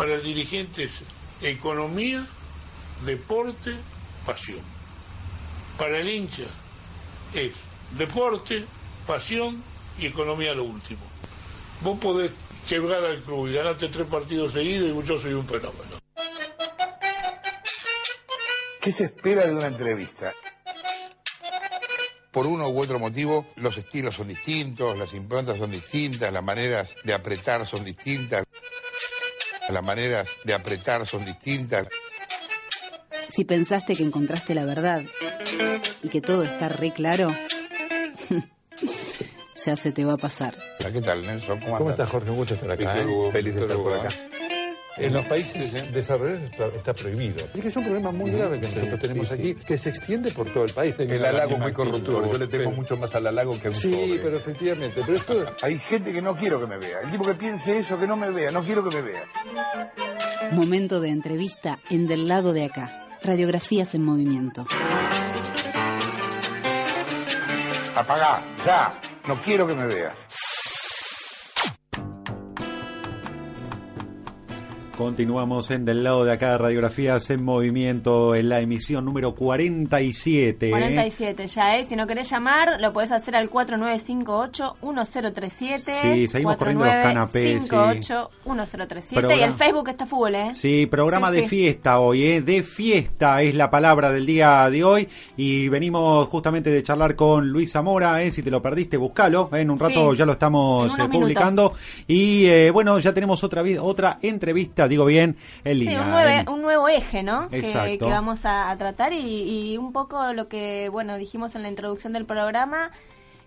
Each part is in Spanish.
Para el dirigente es economía, deporte, pasión. Para el hincha es deporte, pasión y economía lo último. Vos podés quebrar al club y ganarte tres partidos seguidos y yo soy un fenómeno. ¿Qué se espera de una entrevista? Por uno u otro motivo, los estilos son distintos, las improntas son distintas, las maneras de apretar son distintas. Las maneras de apretar son distintas. Si pensaste que encontraste la verdad y que todo está re claro, ya se te va a pasar. ¿Qué tal, Nelson? ¿Cómo, estás, Jorge? Un gusto estar acá. Víctor ¿eh? Hugo, Feliz de estar por acá. En los países desarrollados está, prohibido. Así que es un problema muy grave que nosotros tenemos sí, aquí, que se extiende por todo el país. El halago muy corruptor. Yo le temo mucho más al halago que a un Sí, sobre. pero efectivamente. Pero esto Hay gente que no quiero que me vea. El tipo que piense eso, que no me vea. No quiero que me vea. Momento de entrevista en Del lado de acá. Radiografías en movimiento. Apagá, ya. No quiero que me veas. Continuamos en Del lado de acá, Radiografías en Movimiento, en la emisión número 47. ¿eh? 47 ya, ¿eh? Si no querés llamar, lo podés hacer al 4958-1037. Sí, seguimos corriendo los canapés, sí. 4958-1037. Programa- Y el Facebook está full, ¿eh? Sí, programa Sí, de sí. fiesta hoy, ¿eh? De fiesta es la palabra del día de hoy. Y venimos justamente de charlar con Luis Zamora, ¿eh? Si te lo perdiste, buscalo. ¿eh? En un rato Sí, ya lo estamos eh, publicando. Y eh, bueno, ya tenemos otra, otra entrevista, digo bien, en Sí, línea. un, nueve- En- un nuevo eje, ¿no? Que vamos a, a tratar y, y un poco lo que, bueno, dijimos en la introducción del programa,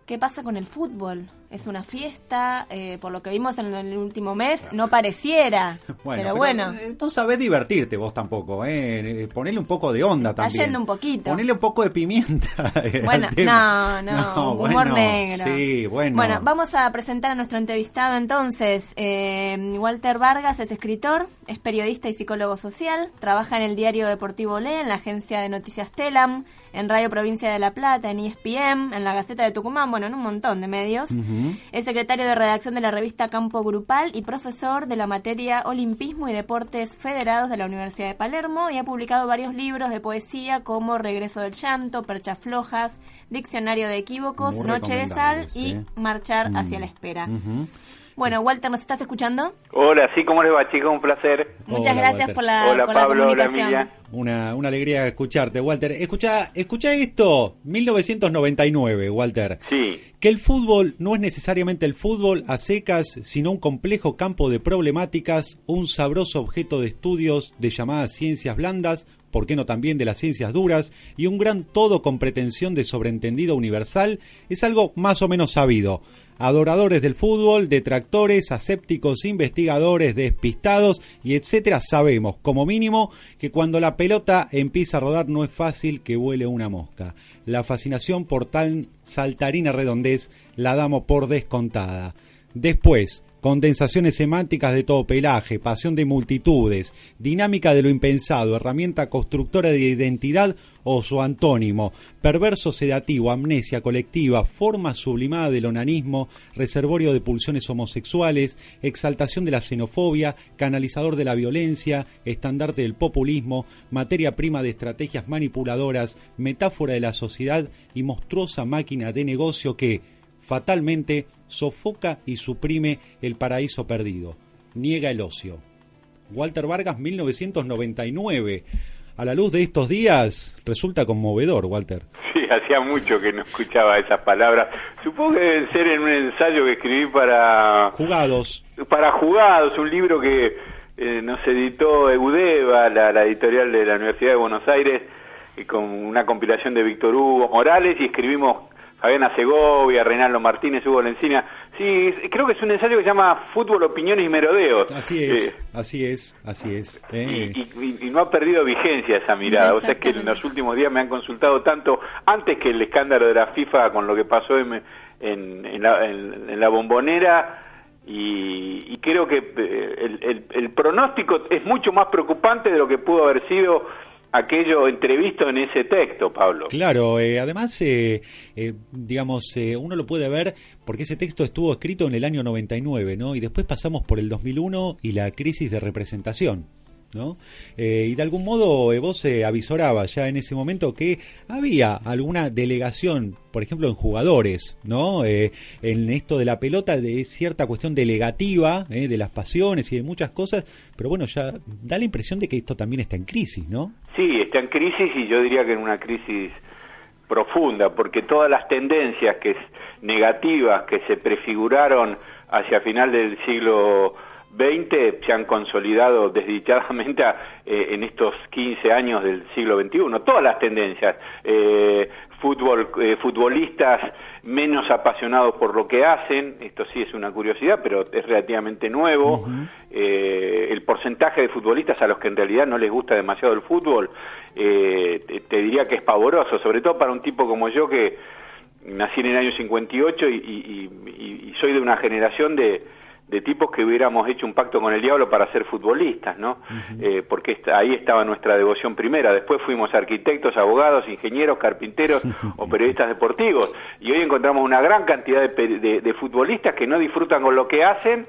¿qué pasa con el fútbol? Es una fiesta, eh, por lo que vimos en el último mes, no pareciera, pero bueno. eh, No sabés divertirte vos tampoco, ¿eh? Eh, Ponele un poco de onda está también. yendo un poquito. Ponele un poco de pimienta. eh, Bueno, no, no, humor bueno, negro. Sí, bueno. Bueno, vamos a presentar a nuestro entrevistado entonces. Eh, Walter Vargas es escritor, es periodista y psicólogo social, trabaja en el diario deportivo Le, en la agencia de noticias Telam, en Radio Provincia de La Plata, en ESPN, en la Gaceta de Tucumán, bueno, en un montón de medios. Es secretario de redacción de la revista Campo Grupal y profesor de la materia Olimpismo y Deportes Federados de la Universidad de Palermo y ha publicado varios libros de poesía como Regreso del Llanto, Perchas Flojas, Diccionario de Equívocos, Muy Noche de Sal y. Marchar Mm. hacia la espera. Bueno, Walter, ¿nos estás escuchando? Hola, sí, ¿cómo les va, chicos? Un placer. Muchas Hola, gracias Walter. por la, Hola, por la Pablo, hola, comunicación. Emilia. Una, una alegría escucharte, Walter. Escucha, escucha esto, 1999, Walter. Sí, Que el fútbol no es necesariamente el fútbol a secas, sino un complejo campo de problemáticas, un sabroso objeto de estudios de llamadas ciencias blandas, por qué no también de las ciencias duras, y un gran todo con pretensión de sobreentendido universal, es algo más o menos sabido. Adoradores del fútbol, detractores, asépticos, investigadores, despistados y etcétera, sabemos, como mínimo, que cuando la pelota empieza a rodar no es fácil que vuele una mosca. La fascinación por tan saltarina redondez la damos por descontada. Después, condensaciones semánticas de todo pelaje, pasión de multitudes, dinámica de lo impensado, herramienta constructora de identidad o su antónimo, perverso sedativo, amnesia colectiva, forma sublimada del onanismo, reservorio de pulsiones homosexuales, exaltación de la xenofobia, canalizador de la violencia, estandarte del populismo, materia prima de estrategias manipuladoras, metáfora de la sociedad y monstruosa máquina de negocio que, fatalmente, sofoca y suprime el paraíso perdido, niega el ocio. Walter Vargas, 1999. A la luz de estos días, resulta conmovedor, Walter. sí, hacía mucho que no escuchaba esas palabras. Supongo que deben ser en un ensayo que escribí para, Jugados. para Jugados, un libro que eh, nos editó Eudeva, la, la editorial de la Universidad de Buenos Aires, y con una compilación de Víctor Hugo Morales, y escribimos Fabiana Segovia, Reinaldo Martínez, Hugo Lencina. Sí, creo que es un ensayo que se llama Fútbol, Opiniones y Merodeos. Así es, así es, así es. Eh. Y, no ha perdido vigencia esa mirada. O sea, es que en los últimos días me han consultado tanto, antes que el escándalo de la FIFA con lo que pasó en, en, la, en la bombonera, y, creo que el, el, pronóstico es mucho más preocupante de lo que pudo haber sido aquello entrevisto en ese texto, Pablo. Claro, eh, además, eh, eh, digamos, uno lo puede ver porque ese texto estuvo escrito en el año 99, ¿no? Y después pasamos por el 2001 y la crisis de representación. ¿No? Eh, y de algún modo eh, vos se avisoraba ya en ese momento que había alguna delegación, por ejemplo, en jugadores, ¿no? Eh, en esto de la pelota, de cierta cuestión delegativa, de las pasiones y de muchas cosas, pero bueno, ya da la impresión de que esto también está en crisis, ¿no? Sí, está en crisis y yo diría que en una crisis profunda, porque todas las tendencias que negativas que se prefiguraron hacia final del siglo 20 se han consolidado desdichadamente eh, en estos 15 años del siglo XXI. Todas las tendencias, eh, fútbol, eh, futbolistas menos apasionados por lo que hacen, esto sí es una curiosidad, pero es relativamente nuevo. el porcentaje de futbolistas a los que en realidad no les gusta demasiado el fútbol, te, diría que es pavoroso, sobre todo para un tipo como yo que nací en el año 58 y, y soy de una generación de de tipos que hubiéramos hecho un pacto con el diablo para ser futbolistas, ¿no? Eh, porque ahí estaba nuestra devoción primera. Después fuimos arquitectos, abogados, ingenieros, carpinteros o periodistas deportivos. Y hoy encontramos una gran cantidad de, futbolistas que no disfrutan con lo que hacen,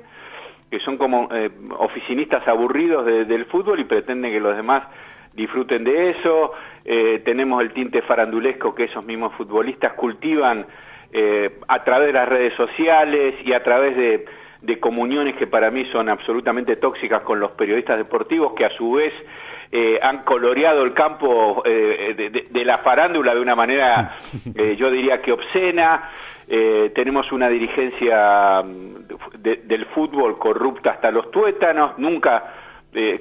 que son como eh, oficinistas aburridos del fútbol y pretenden que los demás disfruten de eso. Eh, tenemos el tinte farandulesco que esos mismos futbolistas cultivan a través de las redes sociales y a través de de comuniones que para mí son absolutamente tóxicas con los periodistas deportivos que a su vez eh, han coloreado el campo eh, de, la farándula de una manera, eh, yo diría que obscena. tenemos una dirigencia mm, del fútbol corrupta hasta los tuétanos. Nunca,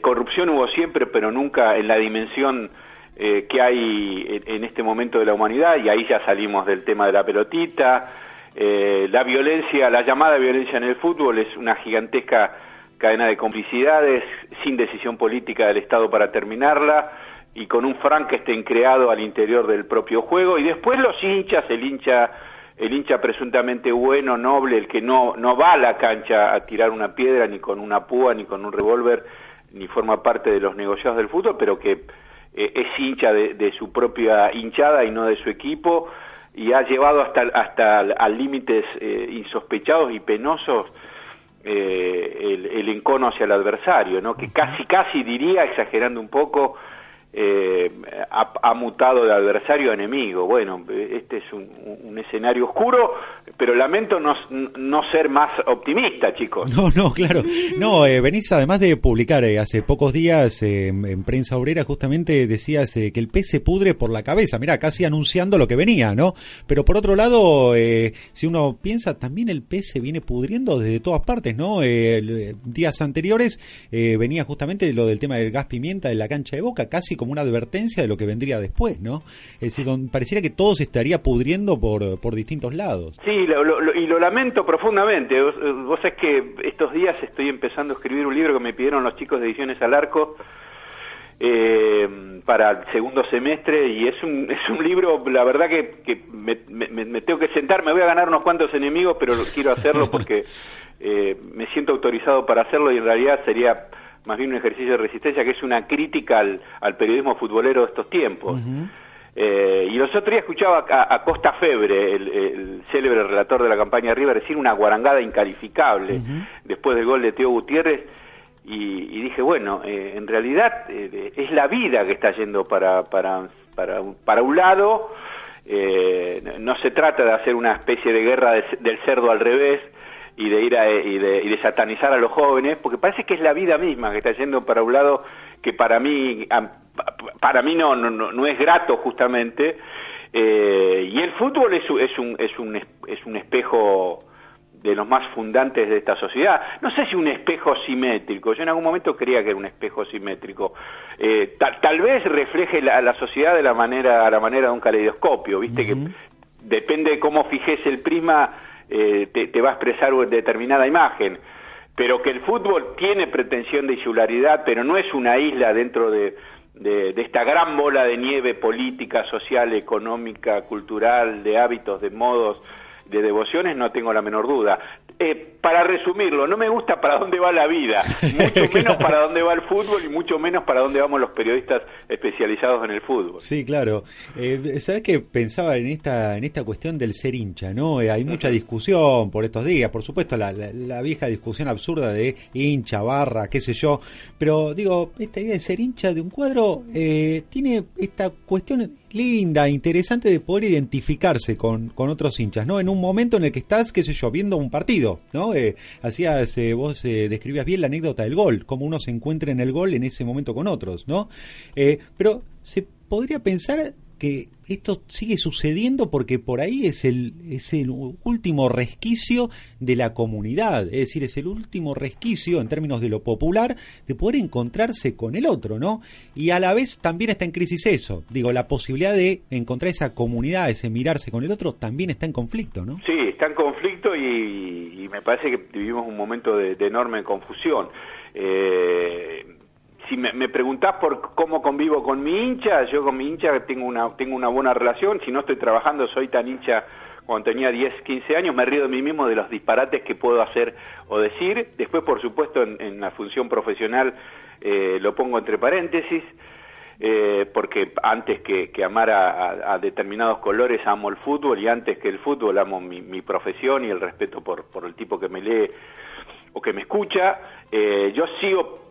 corrupción hubo siempre, pero nunca en la dimensión que hay en, este momento de la humanidad. Y ahí ya salimos del tema de la pelotita. Eh, la violencia, la llamada violencia en el fútbol es una gigantesca cadena de complicidades sin decisión política del Estado para terminarla y con un Frankenstein creado al interior del propio juego. Y después los hinchas, el hincha el hincha presuntamente bueno, noble, el que no no va a la cancha a tirar una piedra ni con una púa ni con un revólver ni forma parte de los negociados del fútbol, pero que eh, es hincha de su propia hinchada y no de su equipo y ha llevado hasta, hasta a límites eh, insospechados y penosos eh, el, el, encono hacia el adversario, ¿no? que casi, casi diría, exagerando un poco, eh, ha, mutado de adversario a enemigo. Bueno, este es un, escenario oscuro, pero lamento no, no, ser más optimista, chicos. No, no, claro. No, eh, venís además de publicar eh, hace pocos días eh, en Prensa Obrera, justamente decías que el pez se pudre por la cabeza. Mira, casi anunciando lo que venía, ¿no? Pero por otro lado, si uno piensa, también el pez se viene pudriendo desde todas partes, ¿no? días anteriores venía justamente lo del tema del gas pimienta de la cancha de boca, casi como una advertencia de lo que vendría después, ¿no? Es decir, pareciera que todo se estaría pudriendo por, por distintos lados. Sí, y lo lamento profundamente. Vos, vos sabés que estos días estoy empezando a escribir un libro que me pidieron los chicos de Ediciones al Arco eh, para el segundo semestre y es un, es un libro, la verdad que, que me, me, tengo que sentar, me voy a ganar unos cuantos enemigos, pero quiero hacerlo porque eh, me siento autorizado para hacerlo y en realidad sería más bien un ejercicio de resistencia que es una crítica al, al periodismo futbolero de estos tiempos. eh, y los otros días escuchaba a, Costa Febre, el, célebre relator de la campaña River, decir una guarangada incalificable después del gol de Teo Gutiérrez. Y, dije, bueno, eh, en realidad eh, es la vida que está yendo para, para, para, para un lado. Eh, no se trata de hacer una especie de guerra del cerdo al revés, y de ir a, y de, y de satanizar a los jóvenes, porque parece que es la vida misma que está yendo para un lado que para mí para mí no no, no es grato justamente eh, y el fútbol es, es un es un es un espejo de los más fundantes de esta sociedad. No sé si un espejo simétrico, yo en algún momento creía que era un espejo simétrico. Eh, tal, vez refleje la, la sociedad de la manera, a la manera de un caleidoscopio, viste que depende de cómo fijes el prisma, eh, te, va a expresar determinada imagen pero que el fútbol tiene pretensión de insularidad, pero no es una isla dentro de, de, esta gran bola de nieve política, social, económica, cultural, de hábitos, de modos, de devociones, no tengo la menor duda. Eh, para resumirlo, no me gusta para dónde va la vida, mucho menos para dónde va el fútbol y mucho menos para dónde vamos los periodistas especializados en el fútbol. Sí, claro. Eh, ¿Sabes qué pensaba en esta en esta cuestión del ser hincha? no eh, Hay mucha discusión por estos días, por supuesto, la, la, vieja discusión absurda de hincha, barra, qué sé yo. Pero digo, esta idea de ser hincha de un cuadro eh, tiene esta cuestión linda, interesante de poder identificarse con, con otros hinchas, ¿no? En un momento en el que estás, qué sé yo, viendo un partido, ¿no? Eh, hacías, eh, vos eh, describías bien la anécdota del gol, cómo uno se encuentra en el gol en ese momento con otros, ¿no? pero se podría pensar que esto sigue sucediendo porque por ahí es el, es el último resquicio de la comunidad, es decir, es el último resquicio en términos de lo popular de poder encontrarse con el otro, ¿no? Y a la vez también está en crisis eso, digo, la posibilidad de encontrar esa comunidad, ese mirarse con el otro, también está en conflicto, ¿no? Sí, está en conflicto y, me parece que vivimos un momento de, de enorme confusión. Eh, si me, me, preguntás por cómo convivo con mi hincha, yo con mi hincha tengo una, tengo una buena relación, si no estoy trabajando soy tan hincha cuando tenía 10, 15 años, me río de mí mismo de los disparates que puedo hacer o decir, después por supuesto en, la función profesional eh, lo pongo entre paréntesis, eh, porque antes que, que amar a, determinados colores amo el fútbol y antes que el fútbol amo mi, profesión y el respeto por, por el tipo que me lee o que me escucha, eh, yo sigo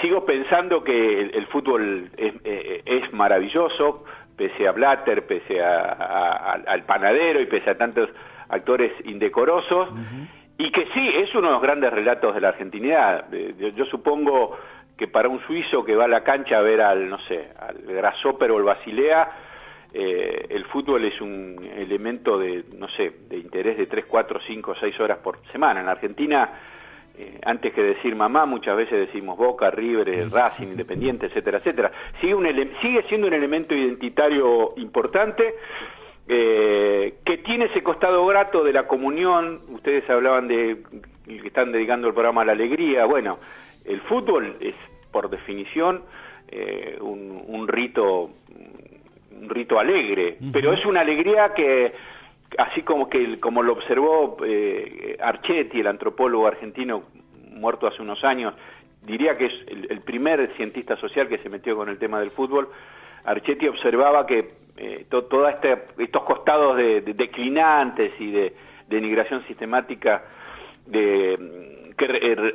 sigo pensando que el, fútbol es, eh, es, maravilloso, pese a Blatter, pese a, al panadero y pese a tantos actores indecorosos, y que sí, es uno de los grandes relatos de la argentinidad. Yo, supongo que para un suizo que va a la cancha a ver al, no sé, al Grasshopper o el Basilea, eh, el fútbol es un elemento de, no sé, de interés de 3, 4, 5, 6 horas por semana. En Argentina eh, antes que decir mamá, muchas veces decimos Boca, River, Racing, Independiente, etcétera, etcétera. Sigue, un sigue siendo un elemento identitario importante eh, que tiene ese costado grato de la comunión. Ustedes hablaban de que están dedicando el programa a la alegría. Bueno, el fútbol es por definición eh, un, rito un rito alegre, pero es una alegría que así como que como lo observó eh, Archetti, el antropólogo argentino muerto hace unos años, diría que es el, primer cientista social que se metió con el tema del fútbol. Archetti observaba que eh, todos este, estos costados de, declinantes y de denigración sistemática de, que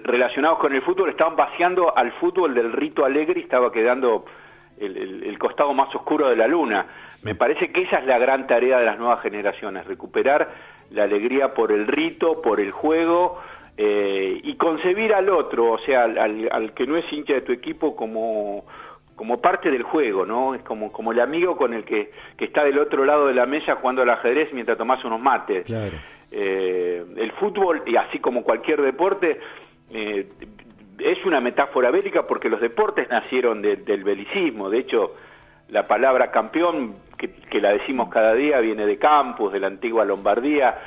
relacionados con el fútbol estaban vaciando al fútbol del rito alegre y estaba quedando el, costado más oscuro de la luna. Me parece que esa es la gran tarea de las nuevas generaciones, recuperar la alegría por el rito, por el juego eh, y concebir al otro, o sea, al, que no es hincha de tu equipo como como parte del juego, ¿no? Es como, como el amigo con el que, que está del otro lado de la mesa jugando al ajedrez mientras tomas unos mates. Eh, el fútbol, y así como cualquier deporte, eh, es una metáfora bélica porque los deportes nacieron del belicismo. De hecho, la palabra campeón, que, la decimos cada día, viene de Campus, de la antigua Lombardía,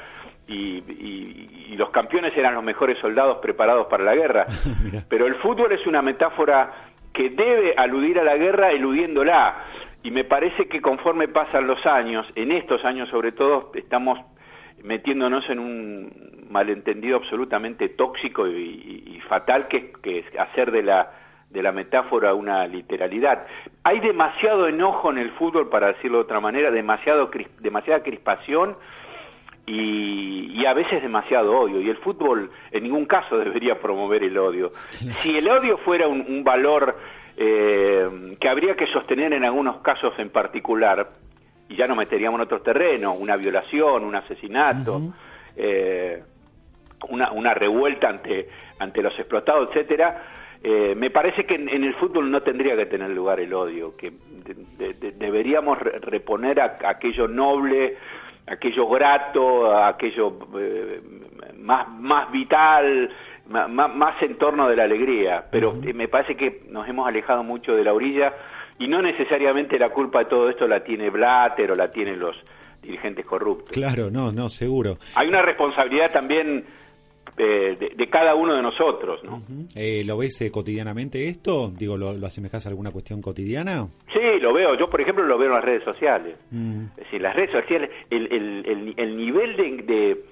y, los campeones eran los mejores soldados preparados para la guerra. Pero el fútbol es una metáfora que debe aludir a la guerra eludiéndola. Y me parece que conforme pasan los años, en estos años sobre todo, estamos metiéndonos en un malentendido absolutamente tóxico y, fatal que, que es hacer de la de la metáfora una literalidad. Hay demasiado enojo en el fútbol, para decirlo de otra manera, demasiado demasiada crispación y, a veces demasiado odio. Y el fútbol en ningún caso debería promover el odio. Si el odio fuera un, valor eh, que habría que sostener en algunos casos en particular, y ya nos meteríamos en otros terrenos, una violación, un asesinato, eh, una, una revuelta ante, ante los explotados, etcétera, eh, me parece que en, el fútbol no tendría que tener lugar el odio, que deberíamos reponer aquello noble, aquello grato, aquello eh, más, más vital, más, más en torno de la alegría. Pero me parece que nos hemos alejado mucho de la orilla y no necesariamente la culpa de todo esto la tiene Blatter o la tienen los dirigentes corruptos. Claro, no, no, seguro. Hay una responsabilidad también eh, de, de, cada uno de nosotros, ¿no? eh, ¿Lo ves eh, cotidianamente esto? Digo, ¿lo, ¿lo asemejas a alguna cuestión cotidiana? Sí, lo veo. Yo, por ejemplo, lo veo en las redes sociales. Mm. Es decir, las redes sociales, el, el, el, el nivel de,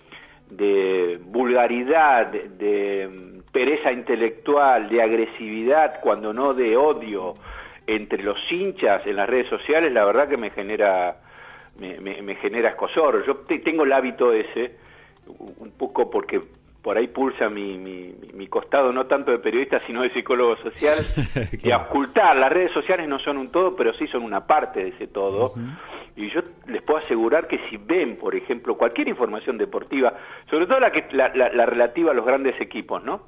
de, vulgaridad, de, de pereza intelectual, de agresividad, cuando no de odio, entre los hinchas en las redes sociales, la verdad que me genera me, me, me genera escosor. Yo te, tengo el hábito ese, un poco porque por ahí pulsa mi, mi, mi, costado, no tanto de periodista, sino de psicólogo social, de ocultar. Las redes sociales no son un todo, pero sí son una parte de ese todo. Uh -huh. Y yo les puedo asegurar que si ven, por ejemplo, cualquier información deportiva, sobre todo la, que, la, la, la relativa a los grandes equipos, ¿no?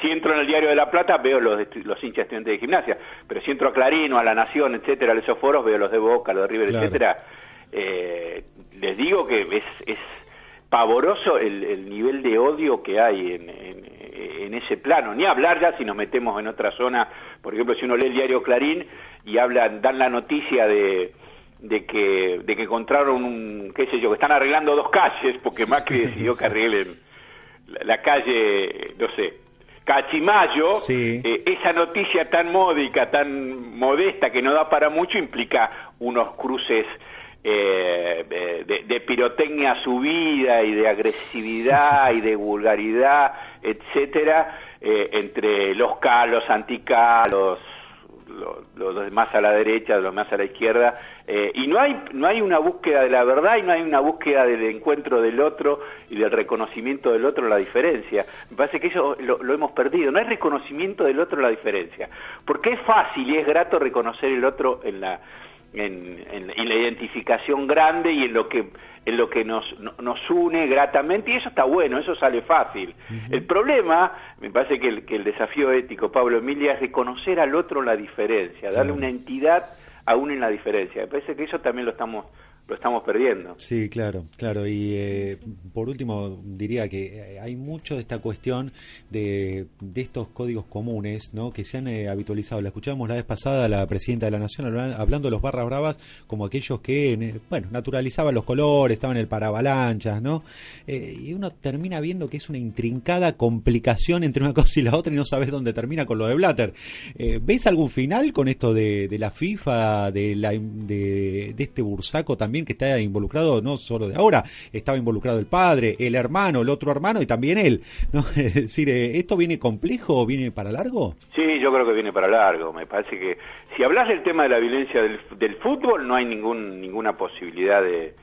Si entro en el Diario de la Plata veo los, los hinchas estudiantes de gimnasia, pero si entro a Clarín o a La Nación, etcétera, a esos foros veo los de Boca, los de River, claro. etcétera, eh, les digo que es, es pavoroso el, el, nivel de odio que hay en, en, en, ese plano. Ni hablar ya si nos metemos en otra zona, por ejemplo, si uno lee el diario Clarín y hablan, dan la noticia de de que de que encontraron un qué sé yo que están arreglando dos calles porque Macri decidió que arreglen la, la calle no sé Cachimayo, sí. eh, esa noticia tan módica, tan modesta que no da para mucho, implica unos cruces eh, de, de, pirotecnia subida y de agresividad y de vulgaridad, etcétera, eh, entre los K, los anti-K, los, más a la derecha, los más a la izquierda, eh, y no hay, no hay una búsqueda de la verdad y no hay una búsqueda del encuentro del otro y del reconocimiento del otro la diferencia. Me parece que eso lo, lo hemos perdido, no hay reconocimiento del otro la diferencia, porque es fácil y es grato reconocer el otro en la en, en, en, la identificación grande y en lo que en lo que nos, nos une gratamente y eso está bueno, eso sale fácil. Uh -huh. El problema, me parece que el, que el desafío ético, Pablo Emilia, es reconocer al otro la diferencia, darle uh -huh. una entidad aún en la diferencia. Me parece que eso también lo estamos lo estamos perdiendo. Sí, claro, claro. Y eh, por último, diría que hay mucho de esta cuestión de, de estos códigos comunes ¿no? que se han eh, habitualizado. La escuchábamos la vez pasada la presidenta de la Nación hablando de los barras bravas como aquellos que, bueno, naturalizaban los colores, estaban en el paravalanchas, ¿no? Eh, y uno termina viendo que es una intrincada complicación entre una cosa y la otra y no sabes dónde termina con lo de Blatter. Eh, ¿Ves algún final con esto de, de la FIFA, de, la, de, de este bursaco también? Que está involucrado no solo de ahora, estaba involucrado el padre, el hermano, el otro hermano y también él. ¿no? Es decir, ¿esto viene complejo o viene para largo? Sí, yo creo que viene para largo. Me parece que si hablas del tema de la violencia del, fútbol, no hay ningún, ninguna posibilidad de,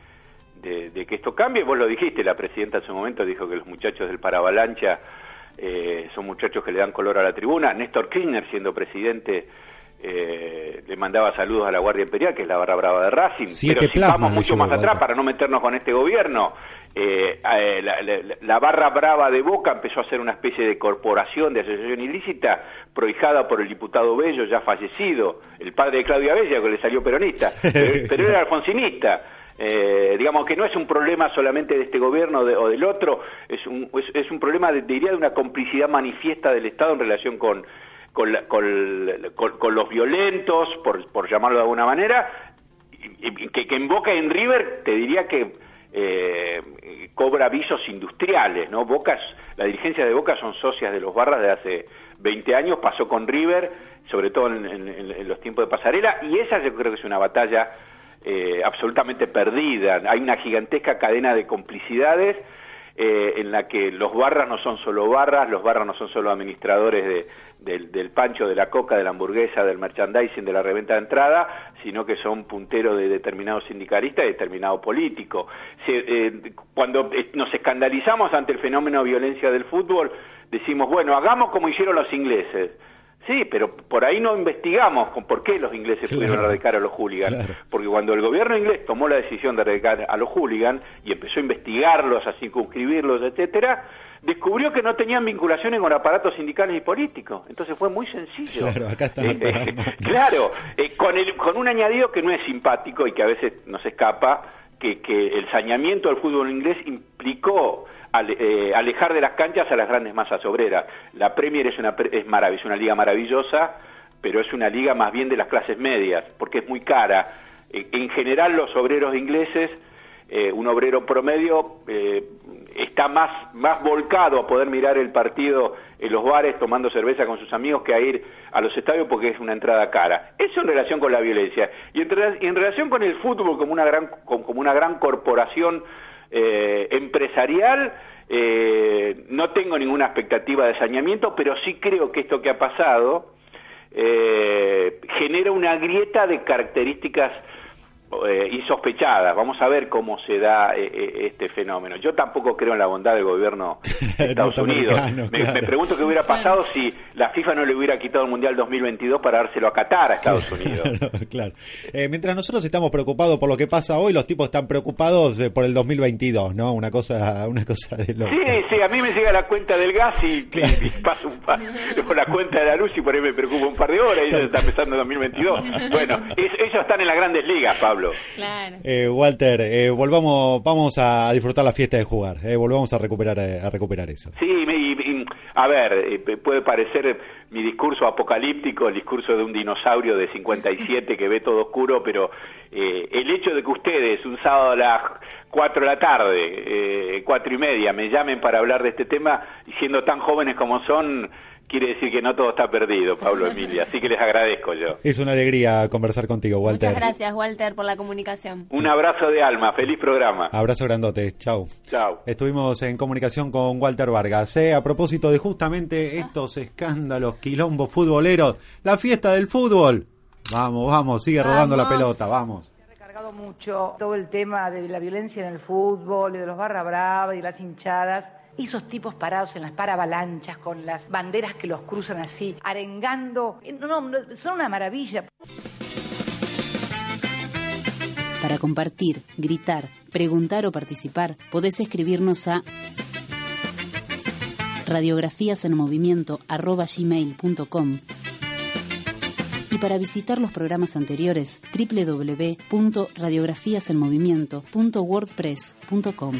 que esto cambie. Vos lo dijiste, la presidenta en su momento dijo que los muchachos del Paravalancha eh, son muchachos que le dan color a la tribuna. Néstor Kirchner, siendo presidente eh, le mandaba saludos a la Guardia Imperial, que es la barra brava de Racing. Siete Pero si vamos mucho más atrás, para no meternos con este gobierno, eh, eh, la, la, la, barra brava de Boca empezó a ser una especie de corporación de asociación ilícita prohijada por el diputado Bello, ya fallecido, el padre de Claudia Bella, que le salió peronista, pero, pero era alfonsinista. Eh, digamos que no es un problema solamente de este gobierno de, o del otro, es un, es, es un problema, de, diría, de una complicidad manifiesta del Estado en relación con con, la, con, los violentos, por, por llamarlo de alguna manera, que, que en Boca y en River te diría que eh, cobra visos industriales, ¿no? Boca, la dirigencia de Boca son socias de los Barras de hace 20 años, pasó con River, sobre todo en, en, en los tiempos de pasarela, y esa yo creo que es una batalla eh, absolutamente perdida. Hay una gigantesca cadena de complicidades eh, en la que los barras no son solo barras, los barras no son solo administradores de, del, pancho, de la coca, de la hamburguesa, del merchandising, de la reventa de entrada, sino que son punteros de determinado sindicalista y determinado político. Se, eh, cuando nos escandalizamos ante el fenómeno de violencia del fútbol, decimos, bueno, hagamos como hicieron los ingleses. Sí, pero por ahí no investigamos con por qué los ingleses claro. pudieron erradicar a los hooligans. Claro. Porque cuando el gobierno inglés tomó la decisión de erradicar a los hooligans y empezó a investigarlos, a circunscribirlos, etcétera, descubrió que no tenían vinculaciones con aparatos sindicales y políticos. Entonces fue muy sencillo. Claro, acá está. Eh, eh, claro, eh, con, el, con un añadido que no es simpático y que a veces nos escapa, que, que el saneamiento del fútbol inglés implicó alejar de las canchas a las grandes masas obreras. La Premier es una, es, es una liga maravillosa, pero es una liga más bien de las clases medias, porque es muy cara. Eh, en general los obreros ingleses eh, un obrero promedio eh, está más, más volcado a poder mirar el partido en los bares tomando cerveza con sus amigos que a ir a los estadios porque es una entrada cara. Eso en relación con la violencia. Y en, en relación con el fútbol como una gran, como una gran corporación eh, empresarial, eh, no tengo ninguna expectativa de saneamiento, pero sí creo que esto que ha pasado eh, genera una grieta de características eh, insospechadas. Vamos a ver cómo se da eh, eh, este fenómeno. Yo tampoco creo en la bondad del gobierno de Estados Unidos. Me, pregunto qué hubiera pasado si la FIFA no le hubiera quitado el Mundial 2022 para dárselo a Qatar a Estados Unidos. claro. mientras nosotros estamos preocupados por lo que pasa hoy, los tipos están preocupados por el 2022, ¿no? Una cosa, una cosa de loco. Sí, sí, a mí me llega la cuenta del gas y, paso un par, la cuenta de la luz y por ahí me preocupa un par de horas y ya está empezando el 2022. Bueno, ellos están en las grandes ligas, Pablo. Eh, Walter, eh, volvamos, vamos a disfrutar la fiesta de jugar. Eh, volvamos a recuperar, a recuperar eso. Sí, a ver, puede parecer mi discurso apocalíptico, el discurso de un dinosaurio de 57 que ve todo oscuro, pero el hecho de que ustedes un sábado a las 4 de la tarde, cuatro y media, me llamen para hablar de este tema, y siendo tan jóvenes como son, quiere decir que no todo está perdido, Pablo Emilia. Así que les agradezco yo. Es una alegría conversar contigo, Walter. Muchas gracias, Walter, por la comunicación. Un abrazo de alma. Feliz programa. Abrazo grandote. Chau. Chau. Estuvimos en comunicación con Walter Vargas. ¿eh? A propósito de justamente estos escándalos, quilombos futboleros, la fiesta del fútbol. Vamos, vamos, sigue rodando la pelota, vamos recargado mucho todo el tema de la violencia en el fútbol, y de los barra brava y las hinchadas. Esos tipos parados en las paravalanchas con las banderas que los cruzan así, arengando. Eh, no, no, son una maravilla. Para compartir, gritar, preguntar o participar, podés escribirnos a radiografíasenmovimiento.com y para visitar los programas anteriores www.radiografiasenmovimiento.wordpress.com.